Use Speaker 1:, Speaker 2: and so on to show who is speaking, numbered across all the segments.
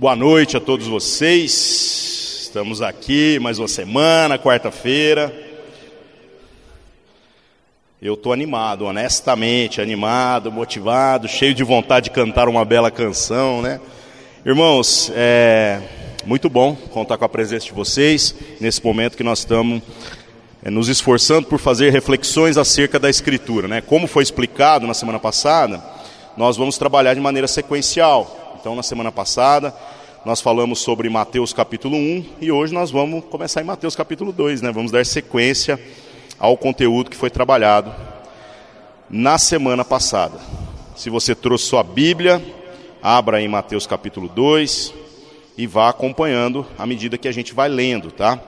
Speaker 1: Boa noite a todos vocês. Estamos aqui mais uma semana, quarta-feira. Eu estou animado, honestamente, animado, motivado, cheio de vontade de cantar uma bela canção, né? Irmãos, é muito bom contar com a presença de vocês nesse momento que nós estamos é, nos esforçando por fazer reflexões acerca da Escritura, né? Como foi explicado na semana passada, nós vamos trabalhar de maneira sequencial. Então, na semana passada, nós falamos sobre Mateus capítulo 1 e hoje nós vamos começar em Mateus capítulo 2, né? Vamos dar sequência ao conteúdo que foi trabalhado na semana passada. Se você trouxe sua Bíblia, abra em Mateus capítulo 2 e vá acompanhando à medida que a gente vai lendo, tá?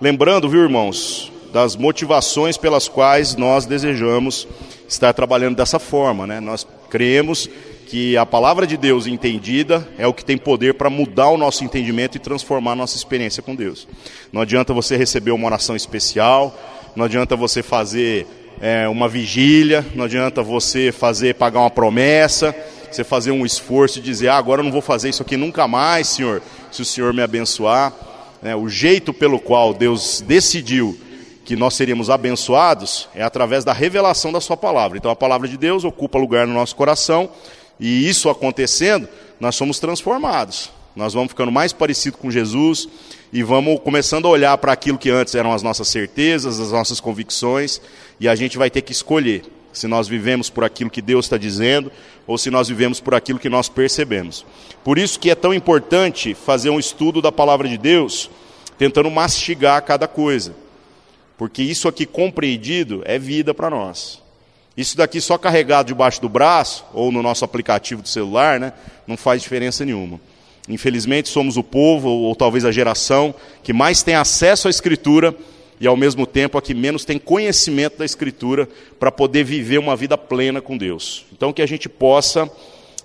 Speaker 1: Lembrando, viu, irmãos, das motivações pelas quais nós desejamos estar trabalhando dessa forma, né? Nós cremos que a palavra de Deus entendida é o que tem poder para mudar o nosso entendimento e transformar a nossa experiência com Deus. Não adianta você receber uma oração especial, não adianta você fazer é, uma vigília, não adianta você fazer pagar uma promessa, você fazer um esforço e dizer, ah, agora eu não vou fazer isso aqui nunca mais, Senhor, se o Senhor me abençoar. É, o jeito pelo qual Deus decidiu que nós seríamos abençoados é através da revelação da Sua palavra. Então a palavra de Deus ocupa lugar no nosso coração e isso acontecendo, nós somos transformados. Nós vamos ficando mais parecidos com Jesus e vamos começando a olhar para aquilo que antes eram as nossas certezas, as nossas convicções, e a gente vai ter que escolher se nós vivemos por aquilo que Deus está dizendo ou se nós vivemos por aquilo que nós percebemos. Por isso que é tão importante fazer um estudo da palavra de Deus, tentando mastigar cada coisa, porque isso aqui compreendido é vida para nós. Isso daqui só carregado debaixo do braço ou no nosso aplicativo do celular, né, não faz diferença nenhuma. Infelizmente, somos o povo, ou, ou talvez a geração, que mais tem acesso à Escritura e, ao mesmo tempo, a que menos tem conhecimento da Escritura para poder viver uma vida plena com Deus. Então, que a gente possa estar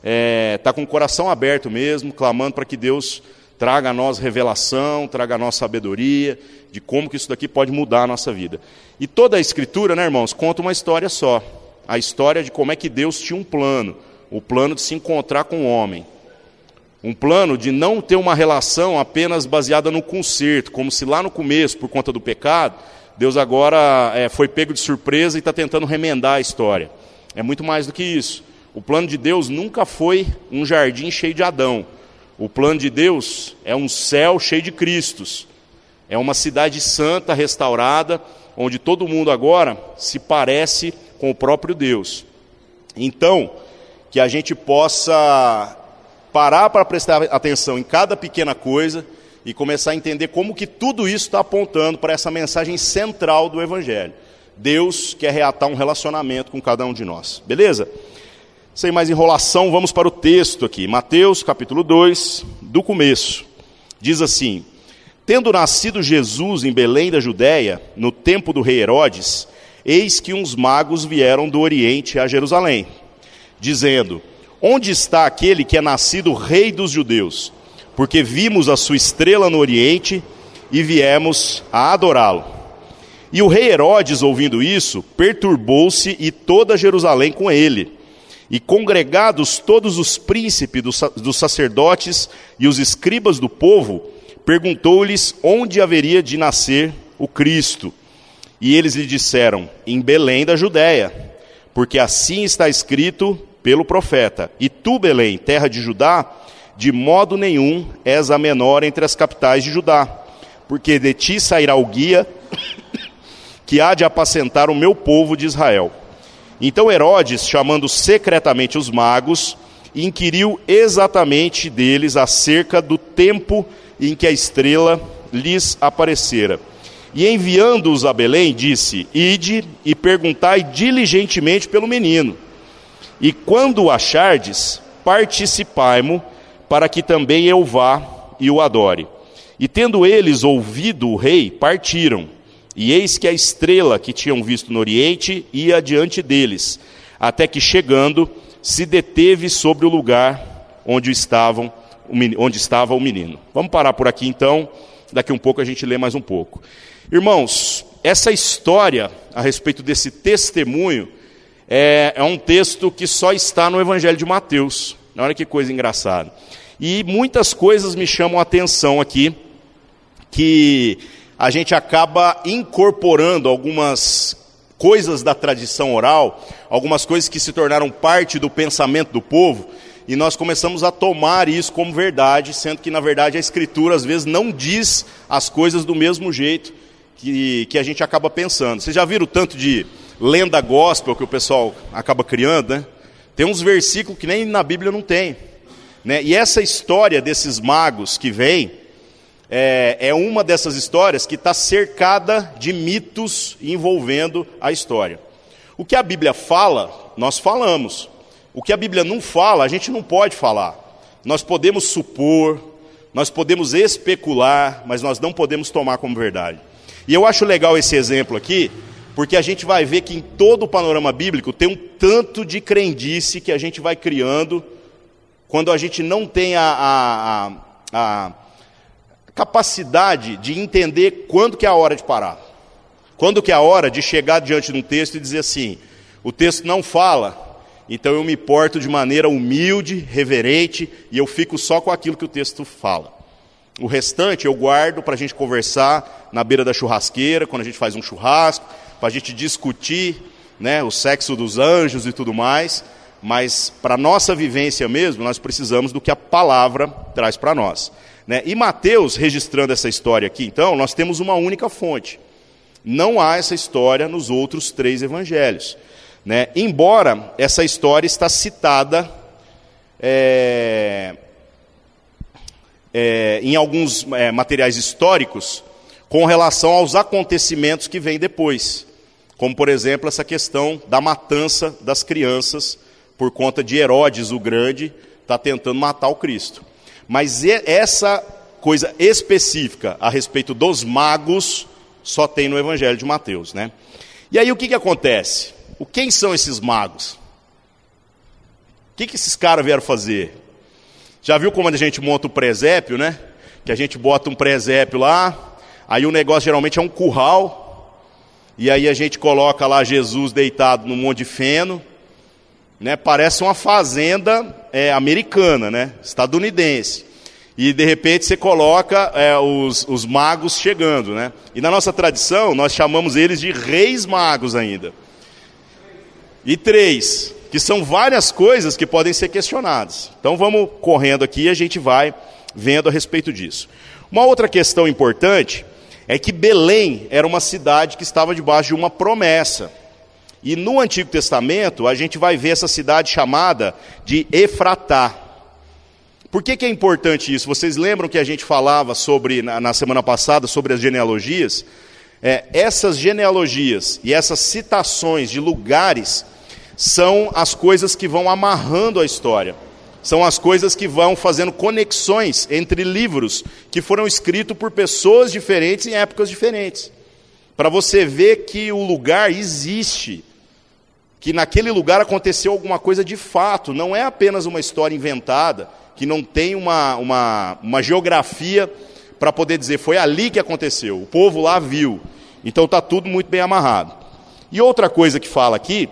Speaker 1: é, tá com o coração aberto mesmo, clamando para que Deus traga a nós revelação, traga a nós sabedoria de como que isso daqui pode mudar a nossa vida. E toda a Escritura, né, irmãos, conta uma história só a história de como é que Deus tinha um plano, o plano de se encontrar com o homem. Um plano de não ter uma relação apenas baseada no conserto, como se lá no começo, por conta do pecado, Deus agora é, foi pego de surpresa e está tentando remendar a história. É muito mais do que isso. O plano de Deus nunca foi um jardim cheio de Adão. O plano de Deus é um céu cheio de Cristos. É uma cidade santa, restaurada, onde todo mundo agora se parece com o próprio Deus. Então, que a gente possa parar para prestar atenção em cada pequena coisa e começar a entender como que tudo isso está apontando para essa mensagem central do Evangelho. Deus quer reatar um relacionamento com cada um de nós. Beleza? Sem mais enrolação, vamos para o texto aqui. Mateus capítulo 2, do começo. Diz assim: Tendo nascido Jesus em Belém da Judéia, no tempo do rei Herodes, eis que uns magos vieram do Oriente a Jerusalém, dizendo: Onde está aquele que é nascido rei dos judeus? Porque vimos a sua estrela no Oriente e viemos a adorá-lo. E o rei Herodes, ouvindo isso, perturbou-se e toda Jerusalém com ele. E congregados todos os príncipes dos sacerdotes e os escribas do povo, perguntou-lhes onde haveria de nascer o Cristo. E eles lhe disseram: Em Belém da Judéia, porque assim está escrito pelo profeta: E tu, Belém, terra de Judá, de modo nenhum és a menor entre as capitais de Judá, porque de ti sairá o guia que há de apacentar o meu povo de Israel. Então Herodes, chamando secretamente os magos, inquiriu exatamente deles acerca do tempo em que a estrela lhes aparecera. E enviando-os a Belém, disse: Ide e perguntai diligentemente pelo menino. E quando o achardes, participai-mo, para que também eu vá e o adore. E tendo eles ouvido o rei, partiram. E eis que a estrela que tinham visto no oriente ia diante deles, até que chegando, se deteve sobre o lugar onde, estavam, onde estava o menino. Vamos parar por aqui então, daqui um pouco a gente lê mais um pouco. Irmãos, essa história a respeito desse testemunho é, é um texto que só está no Evangelho de Mateus. Olha que coisa engraçada. E muitas coisas me chamam a atenção aqui, que a gente acaba incorporando algumas coisas da tradição oral, algumas coisas que se tornaram parte do pensamento do povo, e nós começamos a tomar isso como verdade, sendo que na verdade a Escritura às vezes não diz as coisas do mesmo jeito que, que a gente acaba pensando. Vocês já viram o tanto de lenda gospel que o pessoal acaba criando, né? Tem uns versículos que nem na Bíblia não tem. Né? E essa história desses magos que vêm, é, é uma dessas histórias que está cercada de mitos envolvendo a história. O que a Bíblia fala, nós falamos. O que a Bíblia não fala, a gente não pode falar. Nós podemos supor, nós podemos especular, mas nós não podemos tomar como verdade. E eu acho legal esse exemplo aqui, porque a gente vai ver que em todo o panorama bíblico tem um tanto de crendice que a gente vai criando quando a gente não tem a, a, a, a capacidade de entender quando que é a hora de parar. Quando que é a hora de chegar diante de um texto e dizer assim, o texto não fala, então eu me porto de maneira humilde, reverente, e eu fico só com aquilo que o texto fala. O restante eu guardo para a gente conversar na beira da churrasqueira, quando a gente faz um churrasco, para a gente discutir né, o sexo dos anjos e tudo mais, mas para nossa vivência mesmo, nós precisamos do que a palavra traz para nós. Né? E Mateus, registrando essa história aqui, então, nós temos uma única fonte. Não há essa história nos outros três evangelhos. Né? Embora essa história está citada é, é, em alguns é, materiais históricos com relação aos acontecimentos que vêm depois como por exemplo essa questão da matança das crianças por conta de Herodes o Grande está tentando matar o Cristo. Mas essa coisa específica a respeito dos magos só tem no Evangelho de Mateus, né? E aí o que, que acontece? O quem são esses magos? O que, que esses caras vieram fazer? Já viu como a gente monta o presépio, né? Que a gente bota um presépio lá, aí o negócio geralmente é um curral, e aí a gente coloca lá Jesus deitado no monte de feno, né? Parece uma fazenda é, americana, né? Estadunidense. E de repente você coloca é, os, os magos chegando, né? E na nossa tradição nós chamamos eles de reis magos ainda. E três, que são várias coisas que podem ser questionadas. Então vamos correndo aqui e a gente vai vendo a respeito disso. Uma outra questão importante é que Belém era uma cidade que estava debaixo de uma promessa. E no Antigo Testamento, a gente vai ver essa cidade chamada de Efratá. Por que, que é importante isso? Vocês lembram que a gente falava sobre, na, na semana passada, sobre as genealogias? É, essas genealogias e essas citações de lugares são as coisas que vão amarrando a história são as coisas que vão fazendo conexões entre livros que foram escritos por pessoas diferentes em épocas diferentes. Para você ver que o lugar existe, que naquele lugar aconteceu alguma coisa de fato, não é apenas uma história inventada, que não tem uma, uma, uma geografia para poder dizer foi ali que aconteceu, o povo lá viu. Então está tudo muito bem amarrado. E outra coisa que fala aqui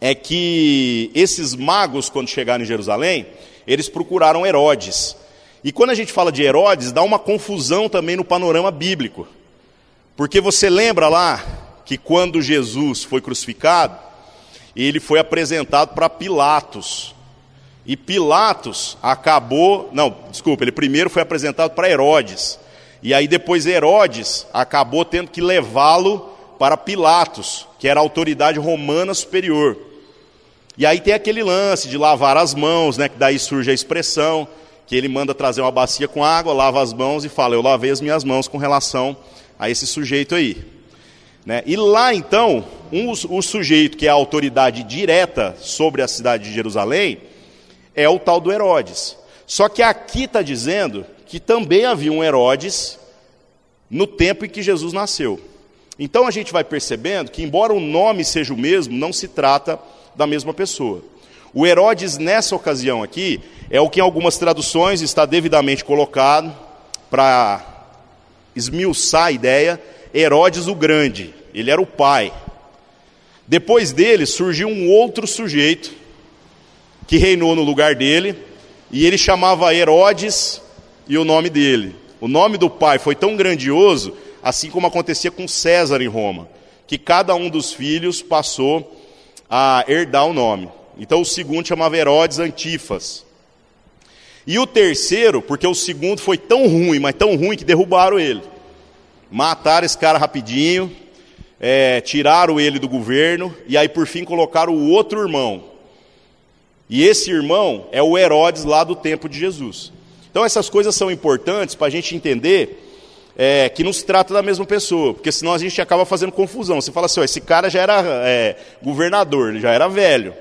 Speaker 1: é que esses magos, quando chegaram em Jerusalém, eles procuraram Herodes. E quando a gente fala de Herodes, dá uma confusão também no panorama bíblico. Porque você lembra lá que quando Jesus foi crucificado, ele foi apresentado para Pilatos. E Pilatos acabou, não, desculpa, ele primeiro foi apresentado para Herodes. E aí depois Herodes acabou tendo que levá-lo para Pilatos, que era a autoridade romana superior. E aí tem aquele lance de lavar as mãos, né, que daí surge a expressão, que ele manda trazer uma bacia com água, lava as mãos e fala: Eu lavei as minhas mãos com relação a esse sujeito aí. Né? E lá então, um, o sujeito que é a autoridade direta sobre a cidade de Jerusalém é o tal do Herodes. Só que aqui está dizendo que também havia um Herodes no tempo em que Jesus nasceu. Então a gente vai percebendo que, embora o nome seja o mesmo, não se trata da mesma pessoa. O Herodes, nessa ocasião aqui, é o que em algumas traduções está devidamente colocado para esmiuçar a ideia, Herodes o Grande, ele era o pai. Depois dele surgiu um outro sujeito que reinou no lugar dele, e ele chamava Herodes e o nome dele. O nome do pai foi tão grandioso, assim como acontecia com César em Roma, que cada um dos filhos passou a herdar o nome. Então o segundo chamava Herodes Antifas. E o terceiro, porque o segundo foi tão ruim, mas tão ruim que derrubaram ele. Mataram esse cara rapidinho, é, tiraram ele do governo, e aí por fim colocaram o outro irmão. E esse irmão é o Herodes lá do tempo de Jesus. Então essas coisas são importantes para a gente entender é, que não se trata da mesma pessoa, porque senão a gente acaba fazendo confusão. Você fala assim, ó, esse cara já era é, governador, ele já era velho.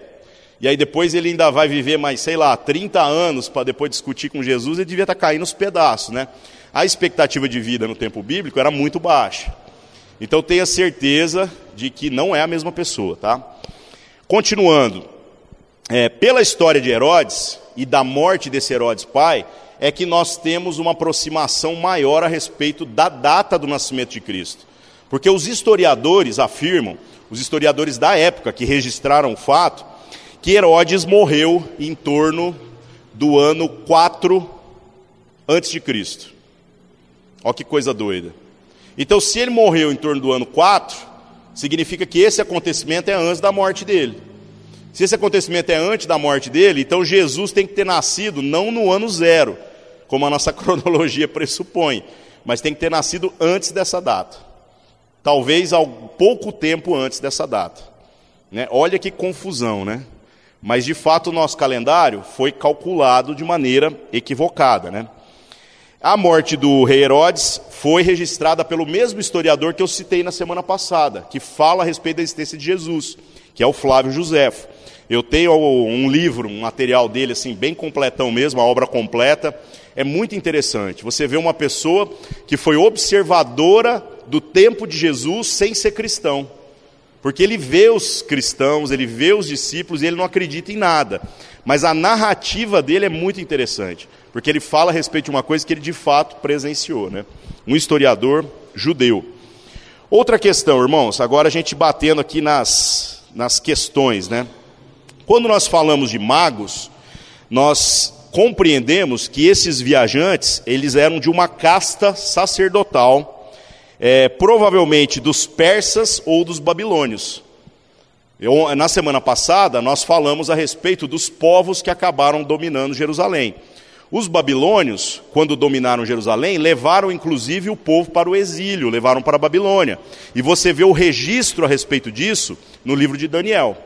Speaker 1: E aí depois ele ainda vai viver mais, sei lá, 30 anos para depois discutir com Jesus, ele devia estar tá caindo nos pedaços, né? A expectativa de vida no tempo bíblico era muito baixa. Então tenha certeza de que não é a mesma pessoa, tá? Continuando, é, pela história de Herodes e da morte desse Herodes pai, é que nós temos uma aproximação maior a respeito da data do nascimento de Cristo. Porque os historiadores afirmam, os historiadores da época que registraram o fato, que Herodes morreu em torno do ano 4 antes de Cristo. Olha que coisa doida. Então, se ele morreu em torno do ano 4, significa que esse acontecimento é antes da morte dele. Se esse acontecimento é antes da morte dele, então Jesus tem que ter nascido não no ano zero, como a nossa cronologia pressupõe, mas tem que ter nascido antes dessa data. Talvez há pouco tempo antes dessa data. Né? Olha que confusão, né? Mas de fato o nosso calendário foi calculado de maneira equivocada. Né? A morte do rei Herodes foi registrada pelo mesmo historiador que eu citei na semana passada, que fala a respeito da existência de Jesus, que é o Flávio Josefo. Eu tenho um livro, um material dele assim bem completão mesmo, a obra completa. É muito interessante. Você vê uma pessoa que foi observadora do tempo de Jesus sem ser cristão. Porque ele vê os cristãos, ele vê os discípulos e ele não acredita em nada. Mas a narrativa dele é muito interessante, porque ele fala a respeito de uma coisa que ele de fato presenciou, né? Um historiador judeu. Outra questão, irmãos, agora a gente batendo aqui nas, nas questões, né? Quando nós falamos de magos, nós compreendemos que esses viajantes, eles eram de uma casta sacerdotal, é, provavelmente dos persas ou dos babilônios. Eu, na semana passada, nós falamos a respeito dos povos que acabaram dominando Jerusalém. Os babilônios, quando dominaram Jerusalém, levaram inclusive o povo para o exílio, levaram para a Babilônia. E você vê o registro a respeito disso no livro de Daniel.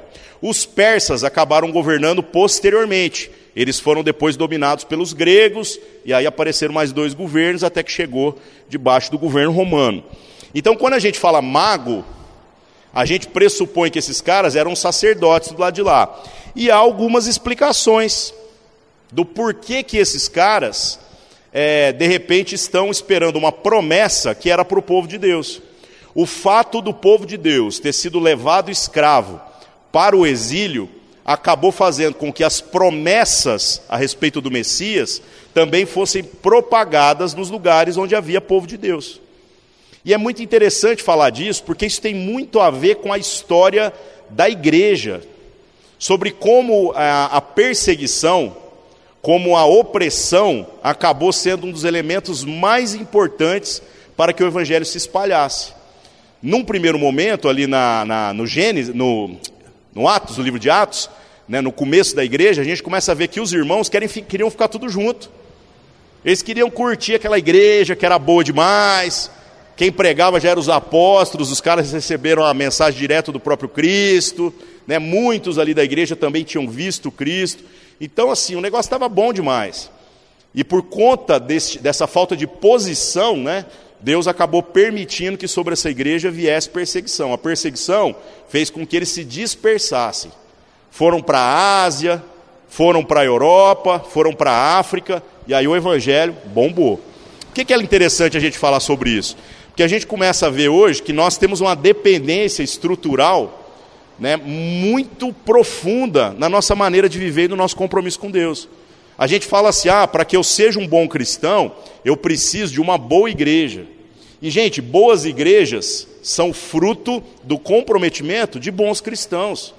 Speaker 1: Os persas acabaram governando posteriormente. Eles foram depois dominados pelos gregos, e aí apareceram mais dois governos, até que chegou debaixo do governo romano. Então, quando a gente fala mago, a gente pressupõe que esses caras eram sacerdotes do lado de lá. E há algumas explicações do porquê que esses caras, é, de repente, estão esperando uma promessa que era para o povo de Deus. O fato do povo de Deus ter sido levado escravo para o exílio acabou fazendo com que as promessas a respeito do Messias também fossem propagadas nos lugares onde havia povo de Deus. E é muito interessante falar disso, porque isso tem muito a ver com a história da igreja, sobre como a, a perseguição, como a opressão acabou sendo um dos elementos mais importantes para que o evangelho se espalhasse. Num primeiro momento, ali na, na no Gênesis, no, no Atos, no livro de Atos, né, no começo da igreja, a gente começa a ver que os irmãos querem, queriam ficar tudo junto. Eles queriam curtir aquela igreja que era boa demais. Quem pregava já eram os apóstolos, os caras receberam a mensagem direto do próprio Cristo. Né, muitos ali da igreja também tinham visto Cristo. Então, assim, o negócio estava bom demais. E por conta desse, dessa falta de posição, né, Deus acabou permitindo que sobre essa igreja viesse perseguição. A perseguição fez com que eles se dispersassem. Foram para a Ásia, foram para a Europa, foram para a África, e aí o evangelho bombou. O que é interessante a gente falar sobre isso? Porque a gente começa a ver hoje que nós temos uma dependência estrutural né, muito profunda na nossa maneira de viver e no nosso compromisso com Deus. A gente fala assim: ah, para que eu seja um bom cristão, eu preciso de uma boa igreja. E, gente, boas igrejas são fruto do comprometimento de bons cristãos.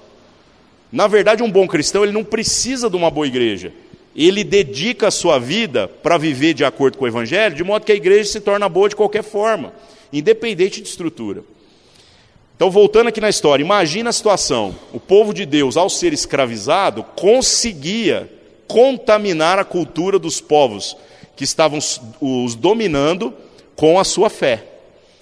Speaker 1: Na verdade, um bom cristão ele não precisa de uma boa igreja. ele dedica a sua vida para viver de acordo com o Evangelho, de modo que a igreja se torna boa de qualquer forma, independente de estrutura. Então, voltando aqui na história, imagina a situação: o povo de Deus, ao ser escravizado, conseguia contaminar a cultura dos povos que estavam os dominando com a sua fé.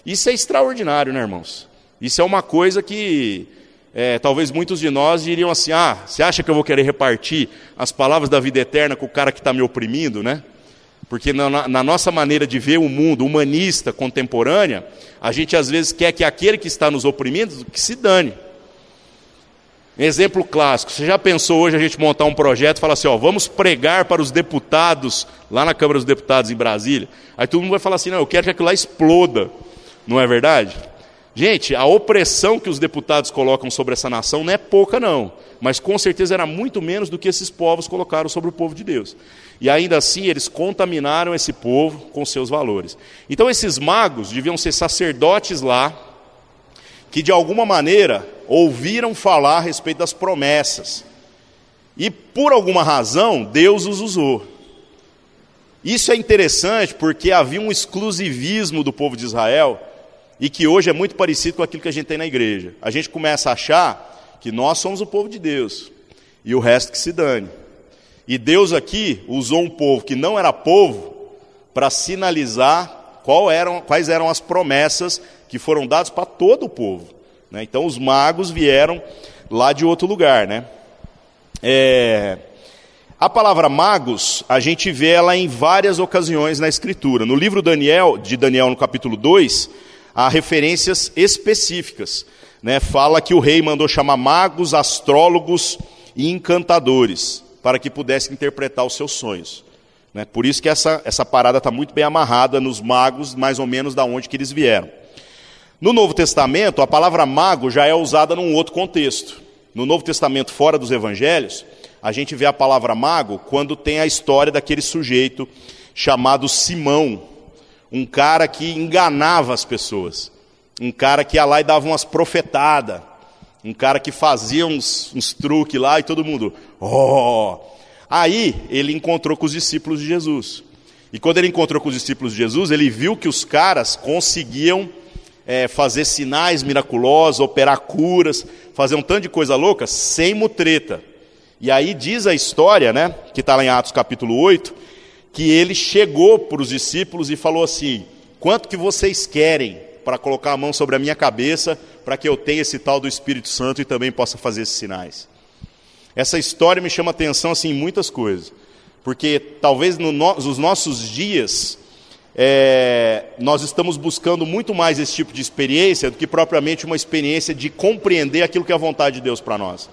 Speaker 1: Isso é extraordinário, né, irmãos? Isso é uma coisa que é, talvez muitos de nós diriam assim: ah, você acha que eu vou querer repartir as palavras da vida eterna com o cara que está me oprimindo, né? Porque na, na, nossa maneira de ver o mundo humanista, contemporânea, a gente às vezes quer que aquele que está nos oprimindo que se dane. Exemplo clássico, você já pensou hoje a gente montar um projeto e falar assim, ó, vamos pregar para os deputados lá na Câmara dos Deputados em Brasília? Aí todo mundo vai falar assim, não, eu quero que aquilo lá exploda. Não é verdade? Gente, a opressão que os deputados colocam sobre essa nação não é pouca, não. Mas com certeza era muito menos do que esses povos colocaram sobre o povo de Deus. E ainda assim eles contaminaram esse povo com seus valores. Então esses magos deviam ser sacerdotes lá, que de alguma maneira ouviram falar a respeito das promessas. E por alguma razão, Deus os usou. Isso é interessante porque havia um exclusivismo do povo de Israel e que hoje é muito parecido com aquilo que a gente tem na igreja. A gente começa a achar que nós somos o povo de Deus e o resto que se dane. E Deus aqui usou um povo que não era povo para sinalizar eram, quais eram as promessas que foram dadas para todo o povo. Né? Então os magos vieram lá de outro lugar. Né? É... A palavra magos, a gente vê ela em várias ocasiões na Escritura. No livro Daniel, de Daniel, no capítulo 2, há referências específicas. Né? Fala que o rei mandou chamar magos, astrólogos e encantadores para que pudessem interpretar os seus sonhos. Né? Por isso que essa, essa parada está muito bem amarrada nos magos, mais ou menos da onde que eles vieram. No Novo Testamento, a palavra mago já é usada num outro contexto. No Novo Testamento, fora dos evangelhos, a gente vê a palavra mago quando tem a história daquele sujeito chamado Simão, um cara que enganava as pessoas, um cara que ia lá e dava umas profetadas, um cara que fazia uns, uns truques lá e todo mundo, oh! Aí ele encontrou com os discípulos de Jesus. E quando ele encontrou com os discípulos de Jesus, ele viu que os caras conseguiam é, fazer sinais miraculosos, operar curas, fazer um tanto de coisa louca, sem mutreta. E aí diz a história, né, que está lá em Atos capítulo 8, que ele chegou para os discípulos e falou assim: quanto que vocês querem para colocar a mão sobre a minha cabeça, para que eu tenha esse tal do Espírito Santo e também possa fazer esses sinais? Essa história me chama atenção assim, em muitas coisas, porque talvez no, nos nossos dias é, nós estamos buscando muito mais esse tipo de experiência do que propriamente uma experiência de compreender aquilo que é a vontade de Deus para nós.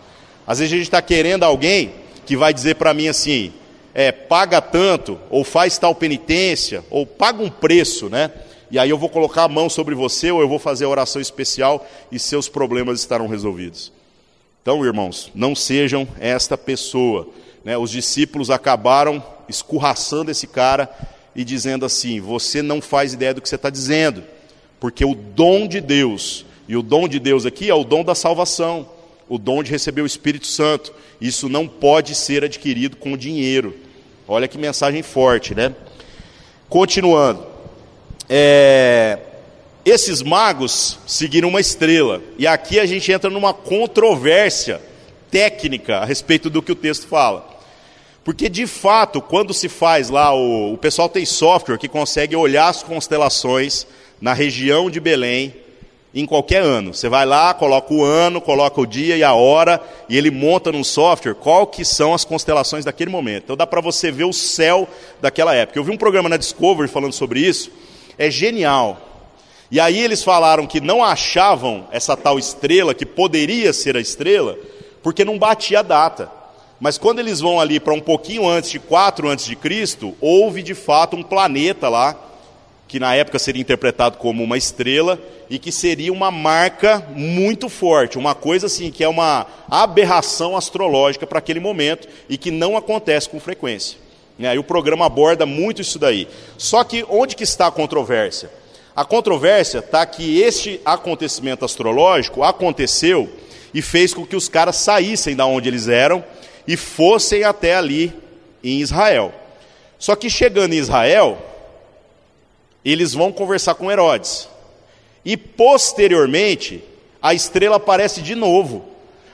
Speaker 1: Às vezes a gente está querendo alguém que vai dizer para mim assim, é, paga tanto, ou faz tal penitência, ou paga um preço, né? E aí eu vou colocar a mão sobre você, ou eu vou fazer a oração especial e seus problemas estarão resolvidos. Então, irmãos, não sejam esta pessoa. Né? Os discípulos acabaram escorraçando esse cara e dizendo assim: você não faz ideia do que você está dizendo, porque o dom de Deus, e o dom de Deus aqui é o dom da salvação, o dom de receber o Espírito Santo, isso não pode ser adquirido com dinheiro. Olha que mensagem forte, né? Continuando, é, esses magos seguiram uma estrela, e aqui a gente entra numa controvérsia técnica a respeito do que o texto fala. Porque de fato, quando se faz lá, o, o pessoal tem software que consegue olhar as constelações na região de Belém em qualquer ano. Você vai lá, coloca o ano, coloca o dia e a hora, e ele monta num software qual que são as constelações daquele momento. Então dá para você ver o céu daquela época. Eu vi um programa na Discovery falando sobre isso, é genial. E aí eles falaram que não achavam essa tal estrela, que poderia ser a estrela, porque não batia a data. Mas quando eles vão ali para um pouquinho antes de 4 antes de Cristo, houve de fato um planeta lá, que na época seria interpretado como uma estrela e que seria uma marca muito forte, uma coisa assim que é uma aberração astrológica para aquele momento e que não acontece com frequência. E aí o programa aborda muito isso daí. Só que onde que está a controvérsia? A controvérsia está que este acontecimento astrológico aconteceu e fez com que os caras saíssem da onde eles eram e fossem até ali em Israel. Só que chegando em Israel, eles vão conversar com Herodes. E posteriormente, a estrela aparece de novo.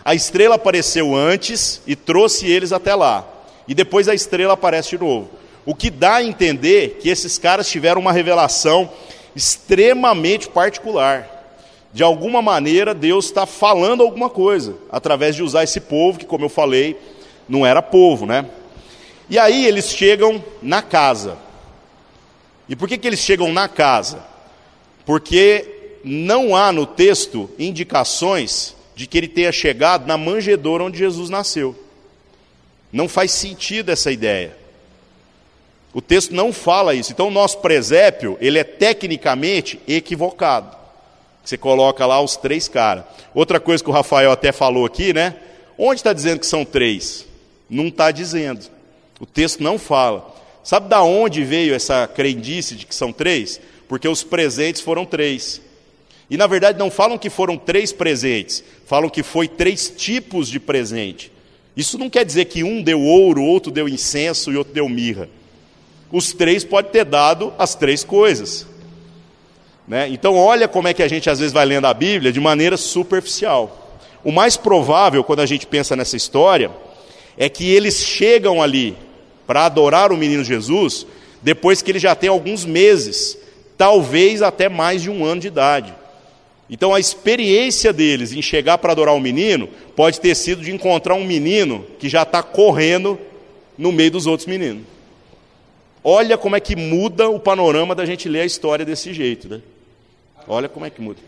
Speaker 1: A estrela apareceu antes e trouxe eles até lá. E depois a estrela aparece de novo. O que dá a entender que esses caras tiveram uma revelação extremamente particular. De alguma maneira, Deus está falando alguma coisa, através de usar esse povo, que, como eu falei, não era povo, né? E aí eles chegam na casa. E por que, que eles chegam na casa? Porque não há no texto indicações de que ele tenha chegado na manjedoura onde Jesus nasceu. Não faz sentido essa ideia. O texto não fala isso. Então o nosso presépio, ele é tecnicamente equivocado. Você coloca lá os três caras. Outra coisa que o Rafael até falou aqui, né? Onde está dizendo que são três? Não está dizendo. O texto não fala. Sabe da onde veio essa crendice de que são três? Porque os presentes foram três. E na verdade não falam que foram três presentes, falam que foi três tipos de presente. Isso não quer dizer que um deu ouro, outro deu incenso e outro deu mirra. Os três podem ter dado as três coisas. Né? Então, olha como é que a gente às vezes vai lendo a Bíblia de maneira superficial. O mais provável, quando a gente pensa nessa história, é que eles chegam ali para adorar o menino Jesus depois que ele já tem alguns meses, talvez até mais de um ano de idade. Então a experiência deles em chegar para adorar o menino pode ter sido de encontrar um menino que já está correndo no meio dos outros meninos. Olha como é que muda o panorama da gente ler a história desse jeito, né? Olha como é que muda.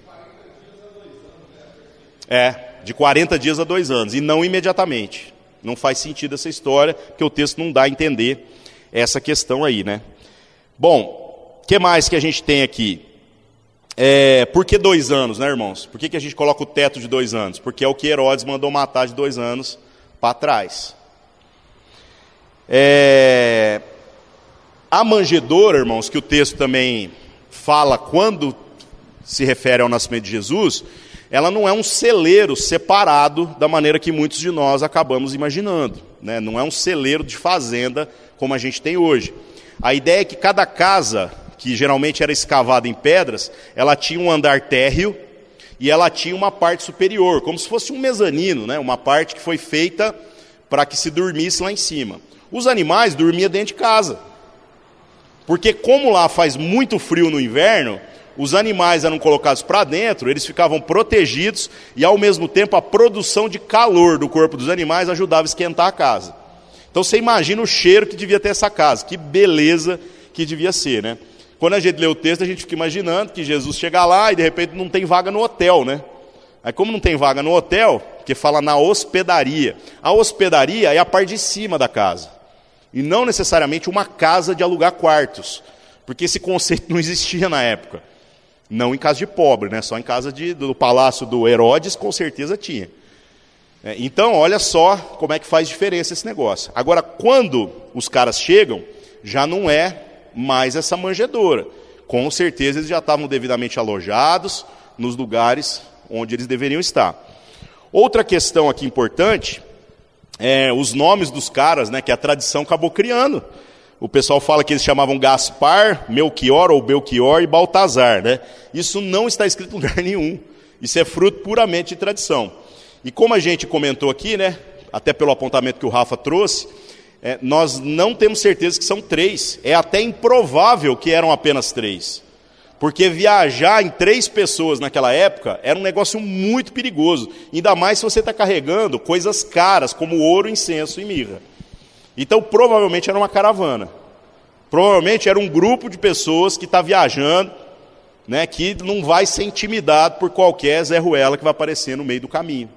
Speaker 1: É, de 40 dias a dois anos, e não imediatamente. Não faz sentido essa história, porque o texto não dá a entender essa questão aí, né? Bom, o que mais que a gente tem aqui? É, por que dois anos, né, irmãos? Por que, que a gente coloca o teto de dois anos? Porque é o que Herodes mandou matar de dois anos para trás. É, a manjedoura, irmãos, que o texto também fala quando se refere ao nascimento de Jesus, ela não é um celeiro separado da maneira que muitos de nós acabamos imaginando. Né? Não é um celeiro de fazenda como a gente tem hoje. A ideia é que cada casa que geralmente era escavada em pedras, ela tinha um andar térreo e ela tinha uma parte superior, como se fosse um mezanino, né? uma parte que foi feita para que se dormisse lá em cima. Os animais dormiam dentro de casa. Porque como lá faz muito frio no inverno, os animais eram colocados para dentro, eles ficavam protegidos e ao mesmo tempo a produção de calor do corpo dos animais ajudava a esquentar a casa. Então você imagina o cheiro que devia ter essa casa, que beleza que devia ser, né? Quando a gente lê o texto, a gente fica imaginando que Jesus chega lá e de repente não tem vaga no hotel, né? Aí, como não tem vaga no hotel, que fala na hospedaria. A hospedaria é a parte de cima da casa. E não necessariamente uma casa de alugar quartos. Porque esse conceito não existia na época. Não em casa de pobre, né? Só em casa de, do palácio do Herodes, com certeza tinha. É, então, olha só como é que faz diferença esse negócio. Agora, quando os caras chegam, já não é mais essa manjedoura. Com certeza eles já estavam devidamente alojados nos lugares onde eles deveriam estar. Outra questão aqui importante é os nomes dos caras, né, que a tradição acabou criando. O pessoal fala que eles chamavam Gaspar, Melchior ou Belchior e Baltazar, né? Isso não está escrito em lugar nenhum. Isso é fruto puramente de tradição. E como a gente comentou aqui, né, até pelo apontamento que o Rafa trouxe, é, nós não temos certeza que são três. É até improvável que eram apenas três. Porque viajar em três pessoas naquela época era um negócio muito perigoso. Ainda mais se você está carregando coisas caras, como ouro, incenso e mirra. Então, provavelmente era uma caravana. Provavelmente era um grupo de pessoas que está viajando, né, que não vai ser intimidado por qualquer Zé Ruela que vai aparecer no meio do caminho.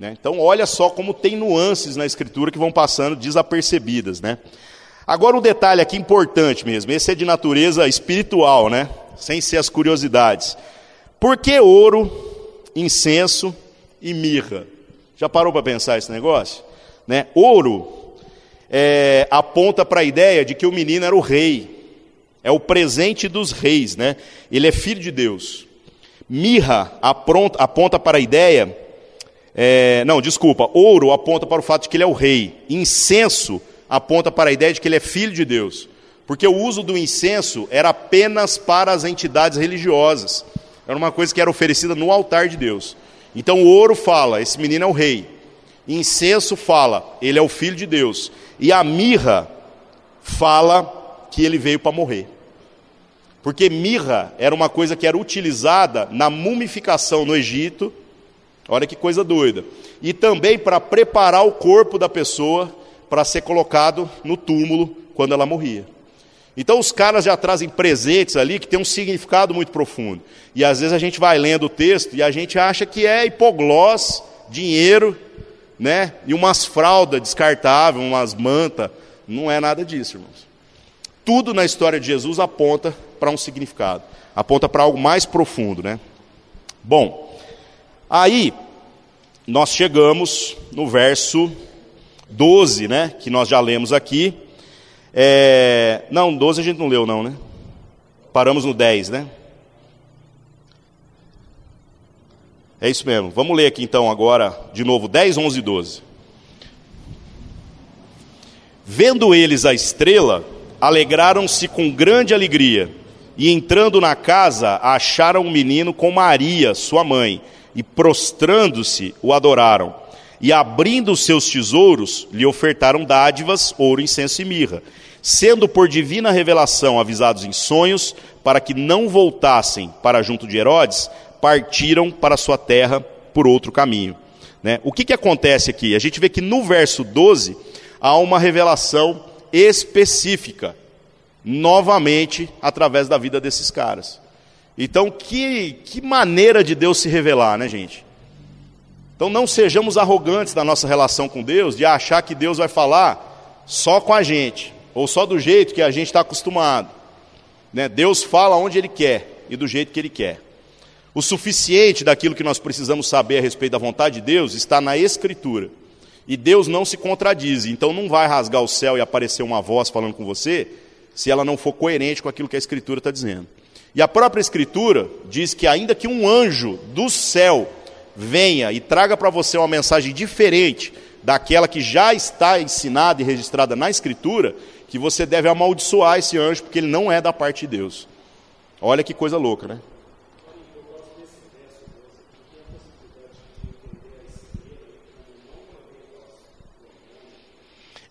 Speaker 1: Né? Então, olha só como tem nuances na escritura que vão passando desapercebidas. Né? Agora, um detalhe aqui importante mesmo: esse é de natureza espiritual, né? sem ser as curiosidades. Por que ouro, incenso e mirra? Já parou para pensar esse negócio? Né? Ouro é, aponta para a ideia de que o menino era o rei, é o presente dos reis, né? ele é filho de Deus. Mirra aponta, aponta para a ideia é, não, desculpa. Ouro aponta para o fato de que ele é o rei. Incenso aponta para a ideia de que ele é filho de Deus. Porque o uso do incenso era apenas para as entidades religiosas. Era uma coisa que era oferecida no altar de Deus. Então o ouro fala, esse menino é o rei. Incenso fala, ele é o filho de Deus. E a mirra fala que ele veio para morrer. Porque mirra era uma coisa que era utilizada na mumificação no Egito. Olha que coisa doida. E também para preparar o corpo da pessoa para ser colocado no túmulo quando ela morria. Então os caras já trazem presentes ali que tem um significado muito profundo. E às vezes a gente vai lendo o texto e a gente acha que é hipoglós, dinheiro, né? E umas fraldas descartáveis, umas mantas. Não é nada disso, irmãos. Tudo na história de Jesus aponta para um significado, aponta para algo mais profundo, né? Bom, aí nós chegamos no verso 12, né? Que nós já lemos aqui é, não, 12 a gente não leu, não, né? Paramos no 10, né? É isso mesmo. Vamos ler aqui então agora, de novo, 10, 11 e 12. Vendo eles a estrela, alegraram-se com grande alegria, e entrando na casa, acharam o um menino com Maria, sua mãe, e prostrando-se, o adoraram. E abrindo os seus tesouros, lhe ofertaram dádivas, ouro, incenso e mirra sendo por divina revelação avisados em sonhos, para que não voltassem para junto de Herodes, partiram para sua terra por outro caminho. Né? O que, que acontece aqui? A gente vê que no verso 12 há uma revelação específica, novamente através da vida desses caras. Então, que, que maneira de Deus se revelar, né, gente? Então, não sejamos arrogantes na nossa relação com Deus, de achar que Deus vai falar só com a gente ou só do jeito que a gente está acostumado. Né? Deus fala onde Ele quer e do jeito que Ele quer. O suficiente daquilo que nós precisamos saber a respeito da vontade de Deus está na Escritura. E Deus não se contradiz, então não vai rasgar o céu e aparecer uma voz falando com você, se ela não for coerente com aquilo que a Escritura está dizendo. E a própria Escritura diz que, ainda que um anjo do céu venha e traga para você uma mensagem diferente daquela que já está ensinada e registrada na Escritura, que você deve amaldiçoar esse anjo porque ele não é da parte de Deus. Olha que coisa louca, né?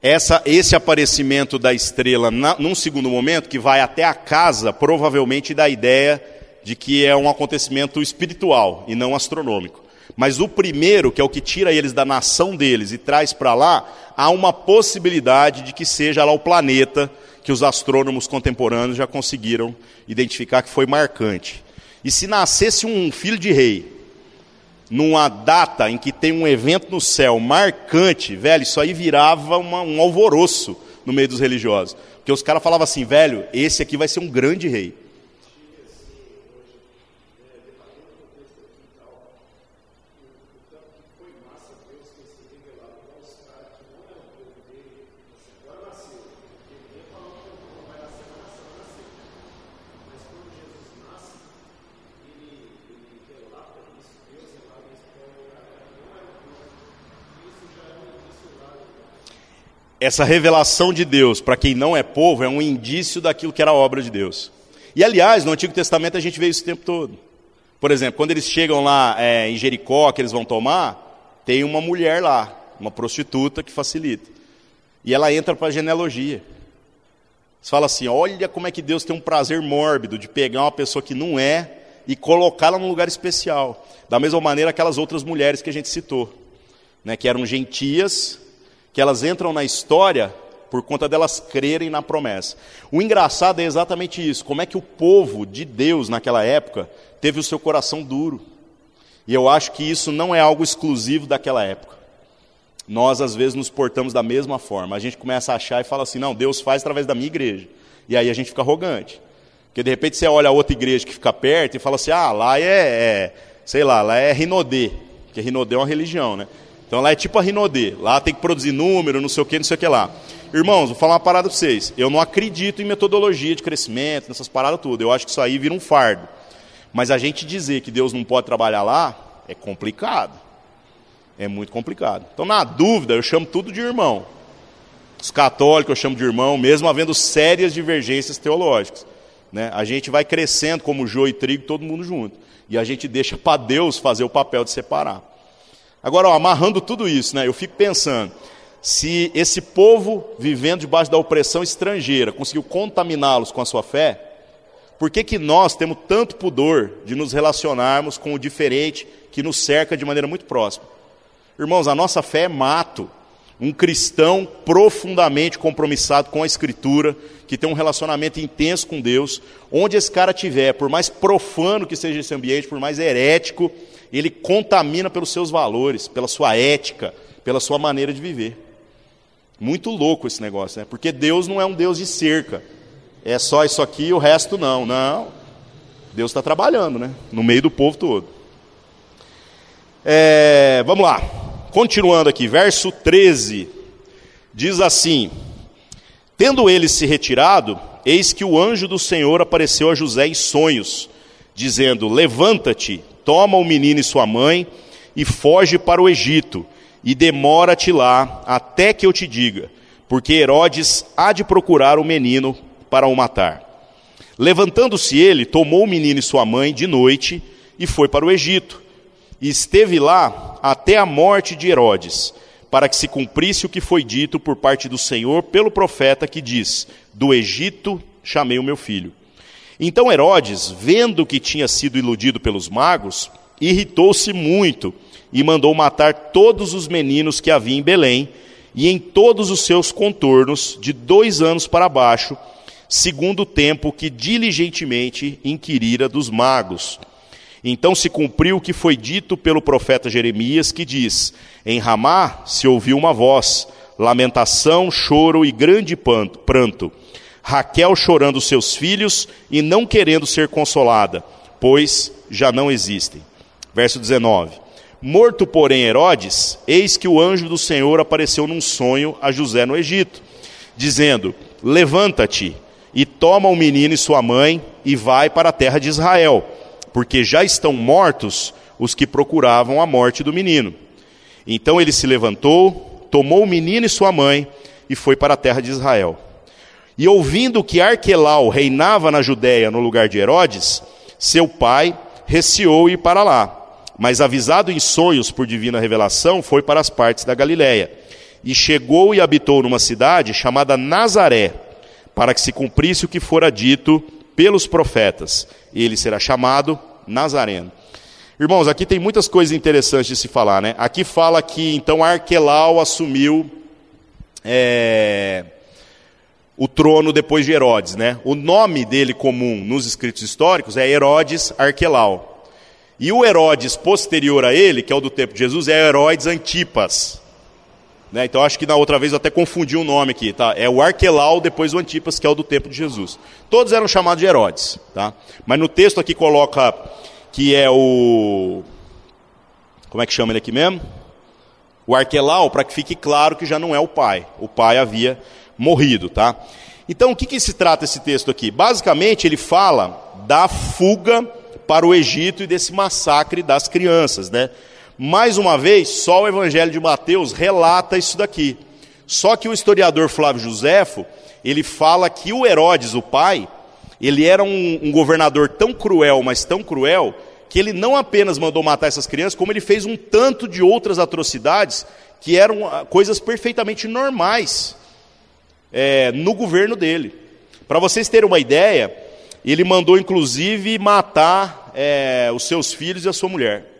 Speaker 1: Essa, esse aparecimento da estrela, na, num segundo momento, que vai até a casa, provavelmente dá a ideia de que é um acontecimento espiritual e não astronômico. Mas o primeiro, que é o que tira eles da nação deles e traz para lá, há uma possibilidade de que seja lá o planeta que os astrônomos contemporâneos já conseguiram identificar que foi marcante. E se nascesse um filho de rei, numa data em que tem um evento no céu marcante, velho, isso aí virava uma, um alvoroço no meio dos religiosos. Porque os caras falavam assim, velho, esse aqui vai ser um grande rei. Essa revelação de Deus para quem não é povo é um indício daquilo que era a obra de Deus. E aliás, no Antigo Testamento a gente vê isso o tempo todo. Por exemplo, quando eles chegam lá é, em Jericó, que eles vão tomar, tem uma mulher lá, uma prostituta que facilita. E ela entra para a genealogia. Você fala assim: olha como é que Deus tem um prazer mórbido de pegar uma pessoa que não é e colocá-la num lugar especial. Da mesma maneira aquelas outras mulheres que a gente citou, né, que eram gentias, que elas entram na história por conta delas crerem na promessa. O engraçado é exatamente isso: como é que o povo de Deus naquela época teve o seu coração duro. E eu acho que isso não é algo exclusivo daquela época. Nós, às vezes, nos portamos da mesma forma. A gente começa a achar e fala assim: não, Deus faz através da minha igreja. E aí a gente fica arrogante. Porque de repente você olha a outra igreja que fica perto e fala assim: ah, lá é, é sei lá, lá é Rinodê. Porque Rinodê é uma religião, né? Então lá é tipo a Rinodê, lá tem que produzir número, não sei o que, não sei o que lá. Irmãos, vou falar uma parada para vocês. Eu não acredito em metodologia de crescimento, nessas paradas tudo. Eu acho que isso aí vira um fardo. Mas a gente dizer que Deus não pode trabalhar lá é complicado. É muito complicado. Então, na dúvida, eu chamo tudo de irmão. Os católicos eu chamo de irmão, mesmo havendo sérias divergências teológicas. Né? A gente vai crescendo como joio e trigo, todo mundo junto. E a gente deixa para Deus fazer o papel de separar. Agora, ó, amarrando tudo isso, né, eu fico pensando, se esse povo vivendo debaixo da opressão estrangeira conseguiu contaminá-los com a sua fé, por que, que nós temos tanto pudor de nos relacionarmos com o diferente que nos cerca de maneira muito próxima? Irmãos, a nossa fé é mato. Um cristão profundamente compromissado com a Escritura, que tem um relacionamento intenso com Deus, onde esse cara tiver, por mais profano que seja esse ambiente, por mais herético, ele contamina pelos seus valores, pela sua ética, pela sua maneira de viver. Muito louco esse negócio, né? Porque Deus não é um Deus de cerca. É só isso aqui e o resto não. Não. Deus está trabalhando, né? No meio do povo todo. É, vamos lá. Continuando aqui, verso 13. Diz assim: Tendo ele se retirado, eis que o anjo do Senhor apareceu a José em sonhos, dizendo: Levanta-te, toma o menino e sua mãe e foge para o Egito e demora-te lá até que eu te diga, porque Herodes há de procurar o menino para o matar. Levantando-se ele, tomou o menino e sua mãe de noite e foi para o Egito. E esteve lá até a morte de Herodes, para que se cumprisse o que foi dito por parte do Senhor pelo profeta que diz: Do Egito chamei o meu filho. Então Herodes, vendo que tinha sido iludido pelos magos, irritou-se muito e mandou matar todos os meninos que havia em Belém e em todos os seus contornos, de dois anos para baixo, segundo o tempo que diligentemente inquirira dos magos. Então se cumpriu o que foi dito pelo profeta Jeremias, que diz: Em Ramá se ouviu uma voz, lamentação, choro e grande pranto. Raquel chorando seus filhos e não querendo ser consolada, pois já não existem. Verso 19. Morto, porém, Herodes, eis que o anjo do Senhor apareceu num sonho a José no Egito, dizendo: Levanta-te e toma o menino e sua mãe e vai para a terra de Israel, porque já estão mortos os que procuravam a morte do menino. Então ele se levantou, tomou o menino e sua mãe e foi para a terra de Israel. E ouvindo que Arquelau reinava na Judéia no lugar de Herodes, seu pai receou ir para lá mas avisado em sonhos por divina revelação, foi para as partes da Galiléia. E chegou e habitou numa cidade chamada Nazaré, para que se cumprisse o que fora dito pelos profetas. Ele será chamado Nazareno. Irmãos, aqui tem muitas coisas interessantes de se falar, né? Aqui fala que então Arquelau assumiu é, o trono depois de Herodes, né? O nome dele comum nos escritos históricos é Herodes Arquelau. E o Herodes posterior a ele, que é o do tempo de Jesus, é Herodes Antipas. Né? Então acho que na outra vez eu até confundi o nome aqui, tá? É o Arquelau, depois o Antipas, que é o do tempo de Jesus. Todos eram chamados de Herodes, tá? Mas no texto aqui coloca que é o. Como é que chama ele aqui mesmo? O Arquelau, para que fique claro que já não é o pai. O pai havia morrido, tá? Então o que, que se trata esse texto aqui? Basicamente ele fala da fuga para o Egito e desse massacre das crianças, né? Mais uma vez, só o Evangelho de Mateus relata isso daqui. Só que o historiador Flávio Josefo, ele fala que o Herodes, o pai, ele era um, um governador tão cruel, mas tão cruel, que ele não apenas mandou matar essas crianças, como ele fez um tanto de outras atrocidades que eram ah, coisas perfeitamente normais é, no governo dele. Para vocês terem uma ideia, ele mandou inclusive matar é, os seus filhos e a sua mulher.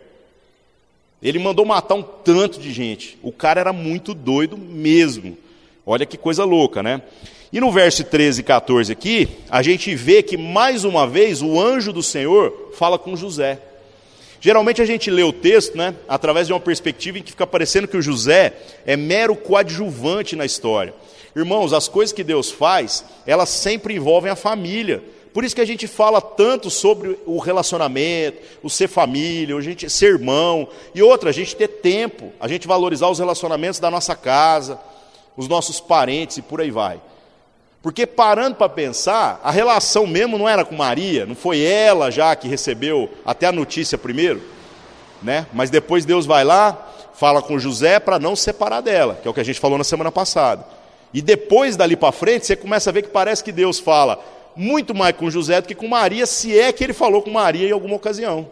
Speaker 1: Ele mandou matar um tanto de gente. O cara era muito doido mesmo. Olha que coisa louca, né? E no verso 13 e 14 aqui, a gente vê que mais uma vez o anjo do Senhor fala com José. Geralmente a gente lê o texto, né, através de uma perspectiva em que fica parecendo que o José é mero coadjuvante na história. Irmãos, as coisas que Deus faz, elas sempre envolvem a família. Por isso que a gente fala tanto sobre o relacionamento, o ser família, a gente ser irmão, e outra, a gente ter tempo, a gente valorizar os relacionamentos da nossa casa, os nossos parentes e por aí vai. Porque parando para pensar, a relação mesmo não era com Maria, não foi ela já que recebeu até a notícia primeiro, né? Mas depois Deus vai lá, fala com José para não separar dela, que é o que a gente falou na semana passada. E depois dali para frente, você começa a ver que parece que Deus fala muito mais com José do que com Maria, se é que ele falou com Maria em alguma ocasião.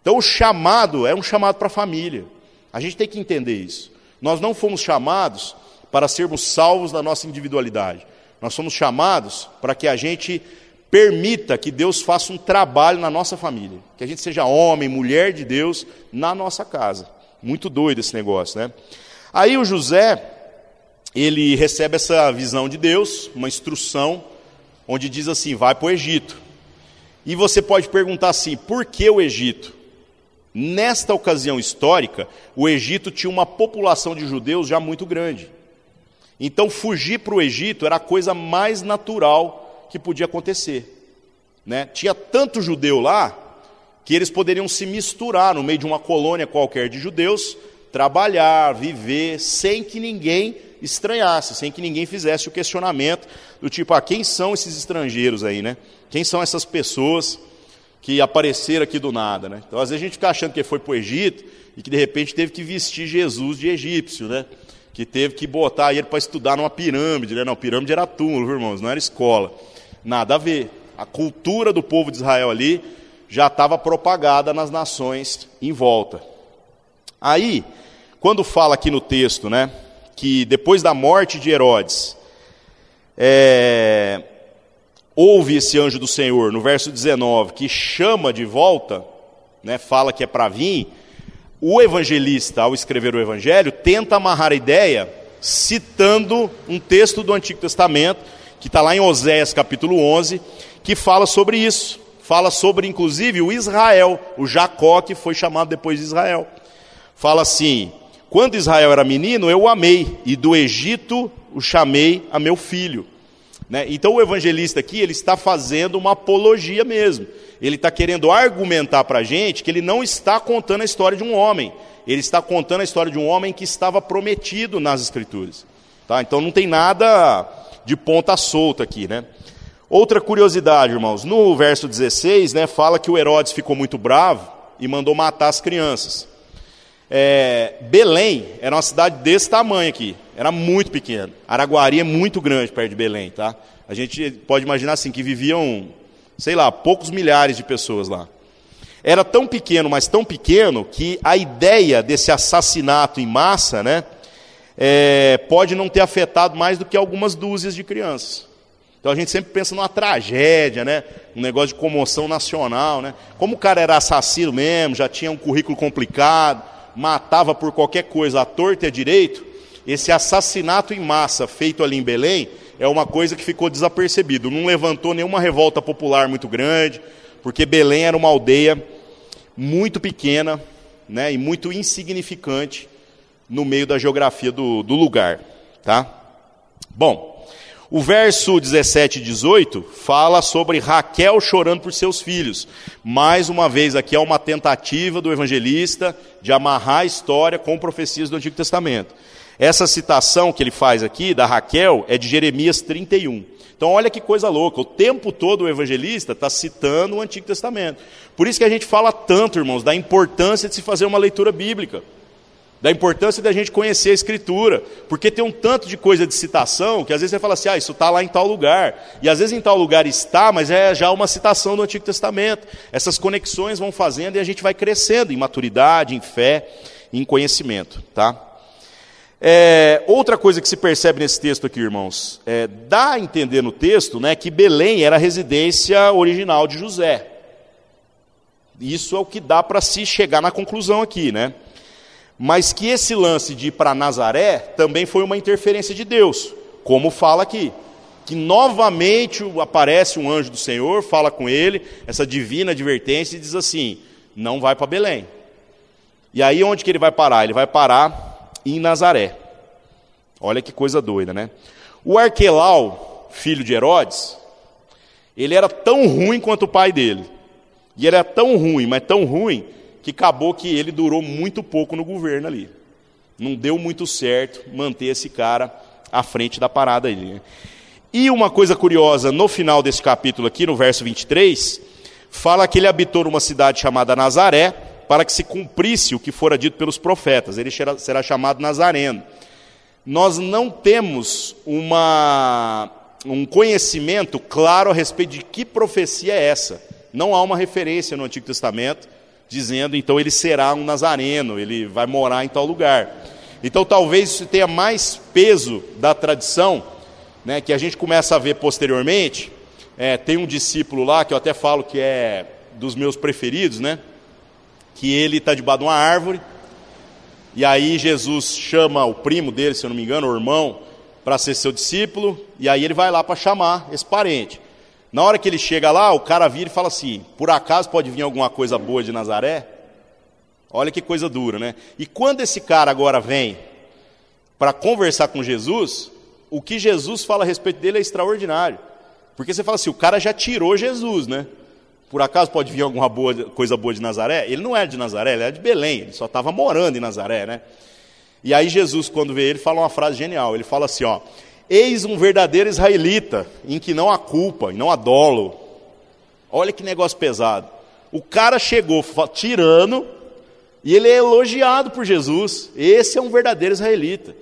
Speaker 1: Então o chamado é um chamado para a família. A gente tem que entender isso. Nós não fomos chamados para sermos salvos da nossa individualidade. Nós somos chamados para que a gente permita que Deus faça um trabalho na nossa família. Que a gente seja homem, mulher de Deus na nossa casa. Muito doido esse negócio, né? Aí o José, ele recebe essa visão de Deus, uma instrução, onde diz assim: vai para o Egito. E você pode perguntar assim: por que o Egito? Nesta ocasião histórica, o Egito tinha uma população de judeus já muito grande. Então, fugir para o Egito era a coisa mais natural que podia acontecer. Né? Tinha tanto judeu lá que eles poderiam se misturar no meio de uma colônia qualquer de judeus, trabalhar, viver, sem que ninguém estranhasse, sem que ninguém fizesse o questionamento do tipo: ah, quem são esses estrangeiros aí, né? Quem são essas pessoas? que apareceram aqui do nada. Né? Então, às vezes, a gente fica achando que foi para o Egito e que, de repente, teve que vestir Jesus de egípcio, né? que teve que botar ele para estudar numa pirâmide. Né? Não, pirâmide era túmulo, irmãos, não era escola. Nada a ver. A cultura do povo de Israel ali já estava propagada nas nações em volta. Aí, quando fala aqui no texto, né, que depois da morte de Herodes, é, ouve esse anjo do Senhor, no verso 19, que chama de volta, né, fala que é para vir, o evangelista, ao escrever o evangelho, tenta amarrar a ideia citando um texto do Antigo Testamento, que está lá em Oséias capítulo 11, que fala sobre isso. Fala sobre, inclusive, o Israel, o Jacó, que foi chamado depois de Israel. Fala assim: quando Israel era menino, eu o amei, e do Egito o chamei a meu filho. Né? Então o evangelista aqui ele está fazendo uma apologia mesmo. Ele está querendo argumentar para a gente que ele não está contando a história de um homem. Ele está contando a história de um homem que estava prometido nas Escrituras. Tá? Então não tem nada de ponta solta aqui. Né? Outra curiosidade, irmãos, no verso 16, né, fala que o Herodes ficou muito bravo e mandou matar as crianças. É, Belém era uma cidade desse tamanho aqui, era muito pequeno. Araguari é muito grande perto de Belém, tá? A gente pode imaginar assim que viviam, sei lá, poucos milhares de pessoas lá. Era tão pequeno, mas tão pequeno que a ideia desse assassinato em massa, né, é, pode não ter afetado mais do que algumas dúzias de crianças. Então a gente sempre pensa numa tragédia, né? Um negócio de comoção nacional, né? Como o cara era assassino mesmo, já tinha um currículo complicado, matava por qualquer coisa à torta e à direito, esse assassinato em massa feito ali em Belém é uma coisa que ficou desapercebido. Não levantou nenhuma revolta popular muito grande, porque Belém era uma aldeia muito pequena né, e muito insignificante no meio da geografia do, do lugar. Tá? Bom, o verso 17 e 18 fala sobre Raquel chorando por seus filhos. Mais uma vez, aqui é uma tentativa do evangelista de amarrar a história com profecias do Antigo Testamento. Essa citação que ele faz aqui, da Raquel, é de Jeremias 31. Então, olha que coisa louca, o tempo todo o evangelista está citando o Antigo Testamento. Por isso que a gente fala tanto, irmãos, da importância de se fazer uma leitura bíblica da importância da gente conhecer a Escritura, porque tem um tanto de coisa de citação que às vezes você fala assim, ah, isso está lá em tal lugar, e às vezes em tal lugar está, mas é já uma citação do Antigo Testamento. Essas conexões vão fazendo e a gente vai crescendo em maturidade, em fé, em conhecimento, tá? É, outra coisa que se percebe nesse texto aqui, irmãos, é, dá a entender no texto né, que Belém era a residência original de José. Isso é o que dá para se chegar na conclusão aqui, né? Mas que esse lance de ir para Nazaré também foi uma interferência de Deus, como fala aqui. Que novamente aparece um anjo do Senhor, fala com ele, essa divina advertência, e diz assim: não vai para Belém. E aí onde que ele vai parar? Ele vai parar em Nazaré. Olha que coisa doida, né? O Arquelau, filho de Herodes, ele era tão ruim quanto o pai dele. E ele era tão ruim, mas tão ruim, que acabou que ele durou muito pouco no governo ali. Não deu muito certo manter esse cara à frente da parada ali. Né? E uma coisa curiosa, no final desse capítulo aqui, no verso 23, fala que ele habitou numa cidade chamada Nazaré, para que se cumprisse o que fora dito pelos profetas. Ele será chamado Nazareno. nós não temos uma, um conhecimento claro a respeito de que profecia é essa. Não há uma referência no Antigo Testamento dizendo, então ele será um nazareno, ele vai morar em tal lugar. Então talvez isso tenha mais peso da tradição, né, que a gente começa a ver posteriormente. É, tem um discípulo lá, que eu até falo que é dos meus preferidos, né, que ele está debaixo de uma árvore, e aí Jesus chama o primo dele, se eu não me engano, o irmão, para ser seu discípulo, e aí ele vai lá para chamar esse parente. Na hora que ele chega lá, o cara vira e fala assim: por acaso pode vir alguma coisa boa de Nazaré? Olha que coisa dura, né? E quando esse cara agora vem para conversar com Jesus, o que Jesus fala a respeito dele é extraordinário. Porque você fala assim: o cara já tirou Jesus, né? Por acaso pode vir alguma boa, coisa boa de Nazaré? Ele não é de Nazaré, ele é de Belém, ele só estava morando em Nazaré, né? E aí Jesus, quando vê ele, fala uma frase genial. Ele fala assim, ó: Eis um verdadeiro israelita, em que não há culpa, e não há dolo. Olha que negócio pesado. O cara chegou tirando, e ele é elogiado por Jesus. Esse é um verdadeiro israelita.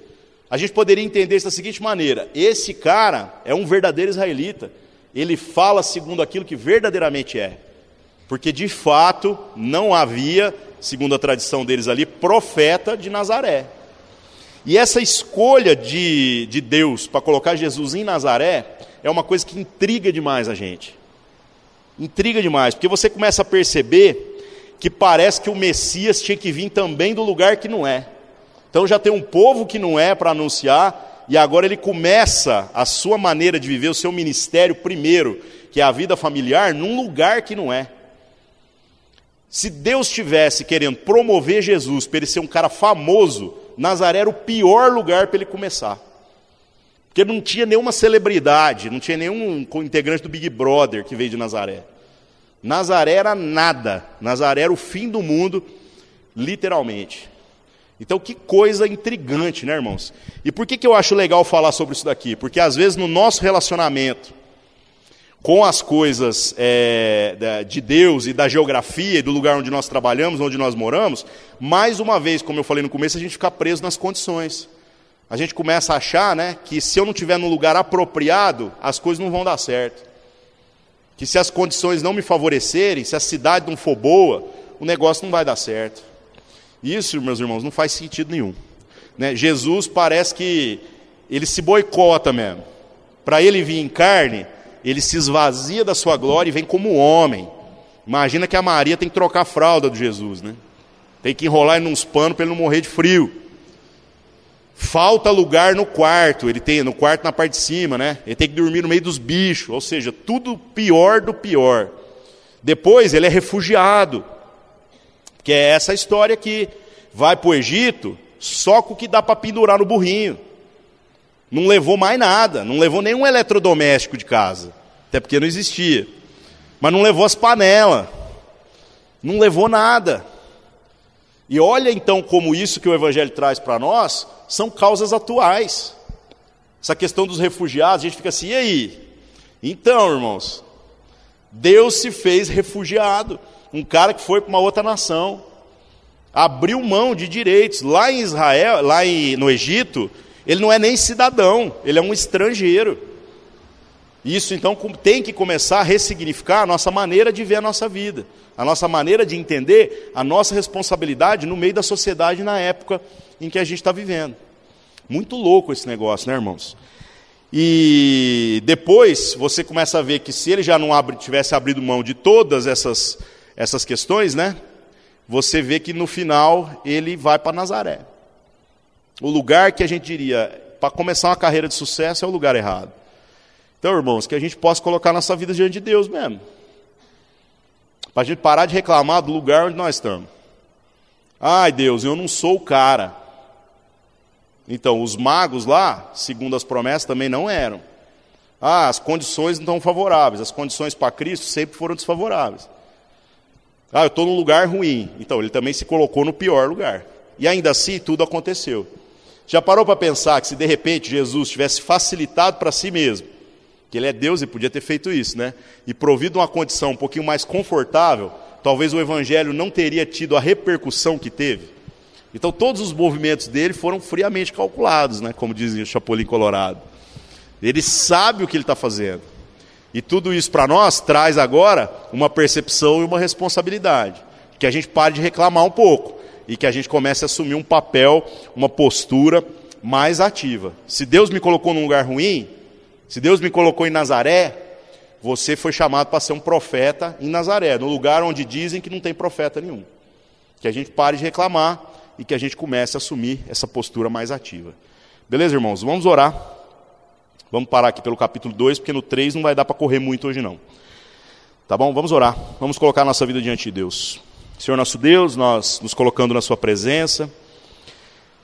Speaker 1: A gente poderia entender isso da seguinte maneira: esse cara é um verdadeiro israelita ele fala segundo aquilo que verdadeiramente é. Porque de fato não havia, segundo a tradição deles ali, profeta de Nazaré. E essa escolha de, de Deus para colocar Jesus em Nazaré é uma coisa que intriga demais a gente. Intriga demais, porque você começa a perceber que parece que o Messias tinha que vir também do lugar que não é. Então já tem um povo que não é para anunciar, e agora ele começa a sua maneira de viver o seu ministério primeiro, que é a vida familiar, num lugar que não é. Se Deus tivesse querendo promover Jesus para ele ser um cara famoso, Nazaré era o pior lugar para ele começar. Porque não tinha nenhuma celebridade, não tinha nenhum integrante do Big Brother que veio de Nazaré. Nazaré era nada. Nazaré era o fim do mundo, literalmente. Então, que coisa intrigante, né, irmãos? E por que, que eu acho legal falar sobre isso daqui? Porque às vezes no nosso relacionamento com as coisas é, de Deus e da geografia e do lugar onde nós trabalhamos, onde nós moramos, mais uma vez, como eu falei no começo, a gente fica preso nas condições. A gente começa a achar né, que se eu não estiver no lugar apropriado, as coisas não vão dar certo. Que se as condições não me favorecerem, se a cidade não for boa, o negócio não vai dar certo. Isso, meus irmãos, não faz sentido nenhum. Né? Jesus parece que ele se boicota mesmo. Para ele vir em carne, ele se esvazia da sua glória e vem como homem. Imagina que a Maria tem que trocar a fralda de Jesus, né? Tem que enrolar ele nos panos para ele não morrer de frio. Falta lugar no quarto, ele tem no quarto na parte de cima, né? Ele tem que dormir no meio dos bichos, ou seja, tudo pior do pior. Depois ele é refugiado. Que é essa história que vai para o Egito só com o que dá para pendurar no burrinho. Não levou mais nada, não levou nenhum eletrodoméstico de casa, até porque não existia. Mas não levou as panelas, não levou nada. E olha então como isso que o Evangelho traz para nós são causas atuais. Essa questão dos refugiados, a gente fica assim, e aí? Então, irmãos, Deus se fez refugiado um cara que foi para uma outra nação, abriu mão de direitos. Lá em Israel, lá em, no Egito, ele não é nem cidadão, ele é um estrangeiro. Isso então tem que começar a ressignificar a nossa maneira de ver a nossa vida, a nossa maneira de entender a nossa responsabilidade no meio da sociedade na época em que a gente está vivendo. Muito louco esse negócio, né, irmãos? E depois você começa a ver que se ele já não abre, tivesse abrido mão de todas essas essas questões, né? Você vê que no final ele vai para Nazaré. O lugar que a gente diria, para começar uma carreira de sucesso, é o lugar errado. Então, irmãos, que a gente possa colocar nossa vida diante de Deus mesmo. Para a gente parar de reclamar do lugar onde nós estamos. Ai, Deus, eu não sou o cara. Então, os magos lá, segundo as promessas, também não eram. Ah, as condições não estão favoráveis. As condições para Cristo sempre foram desfavoráveis. Ah, eu estou num lugar ruim. Então, ele também se colocou no pior lugar. E ainda assim, tudo aconteceu. Já parou para pensar que se de repente Jesus tivesse facilitado para si mesmo, que ele é Deus e podia ter feito isso, né? E provido uma condição um pouquinho mais confortável, talvez o evangelho não teria tido a repercussão que teve. Então todos os movimentos dele foram friamente calculados, né? como dizia o Chapolin Colorado. Ele sabe o que ele está fazendo. E tudo isso para nós traz agora uma percepção e uma responsabilidade. Que a gente pare de reclamar um pouco e que a gente comece a assumir um papel, uma postura mais ativa. Se Deus me colocou num lugar ruim, se Deus me colocou em Nazaré, você foi chamado para ser um profeta em Nazaré, no lugar onde dizem que não tem profeta nenhum. Que a gente pare de reclamar e que a gente comece a assumir essa postura mais ativa. Beleza, irmãos? Vamos orar. Vamos parar aqui pelo capítulo 2, porque no 3 não vai dar para correr muito hoje não. Tá bom? Vamos orar. Vamos colocar a nossa vida diante de Deus. Senhor nosso Deus, nós nos colocando na sua presença,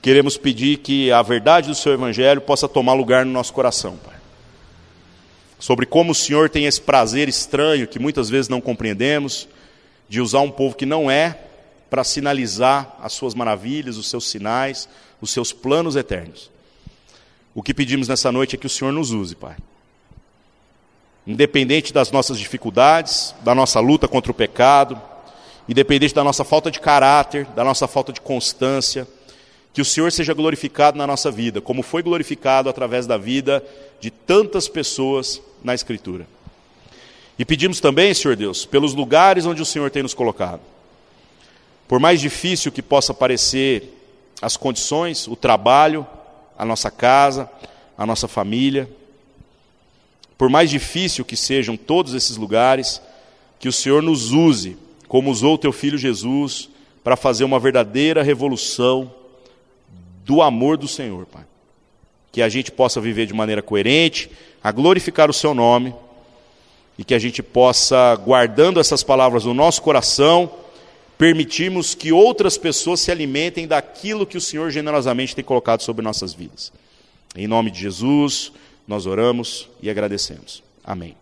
Speaker 1: queremos pedir que a verdade do seu evangelho possa tomar lugar no nosso coração, Pai. Sobre como o Senhor tem esse prazer estranho que muitas vezes não compreendemos de usar um povo que não é para sinalizar as suas maravilhas, os seus sinais, os seus planos eternos. O que pedimos nessa noite é que o Senhor nos use, Pai. Independente das nossas dificuldades, da nossa luta contra o pecado, independente da nossa falta de caráter, da nossa falta de constância, que o Senhor seja glorificado na nossa vida, como foi glorificado através da vida de tantas pessoas na Escritura. E pedimos também, Senhor Deus, pelos lugares onde o Senhor tem nos colocado. Por mais difícil que possa parecer as condições, o trabalho, a nossa casa, a nossa família, por mais difícil que sejam todos esses lugares, que o Senhor nos use, como usou teu filho Jesus, para fazer uma verdadeira revolução do amor do Senhor, Pai. Que a gente possa viver de maneira coerente, a glorificar o seu nome, e que a gente possa, guardando essas palavras no nosso coração, permitirmos que outras pessoas se alimentem daquilo que o Senhor generosamente tem colocado sobre nossas vidas. Em nome de Jesus, nós oramos e agradecemos. Amém.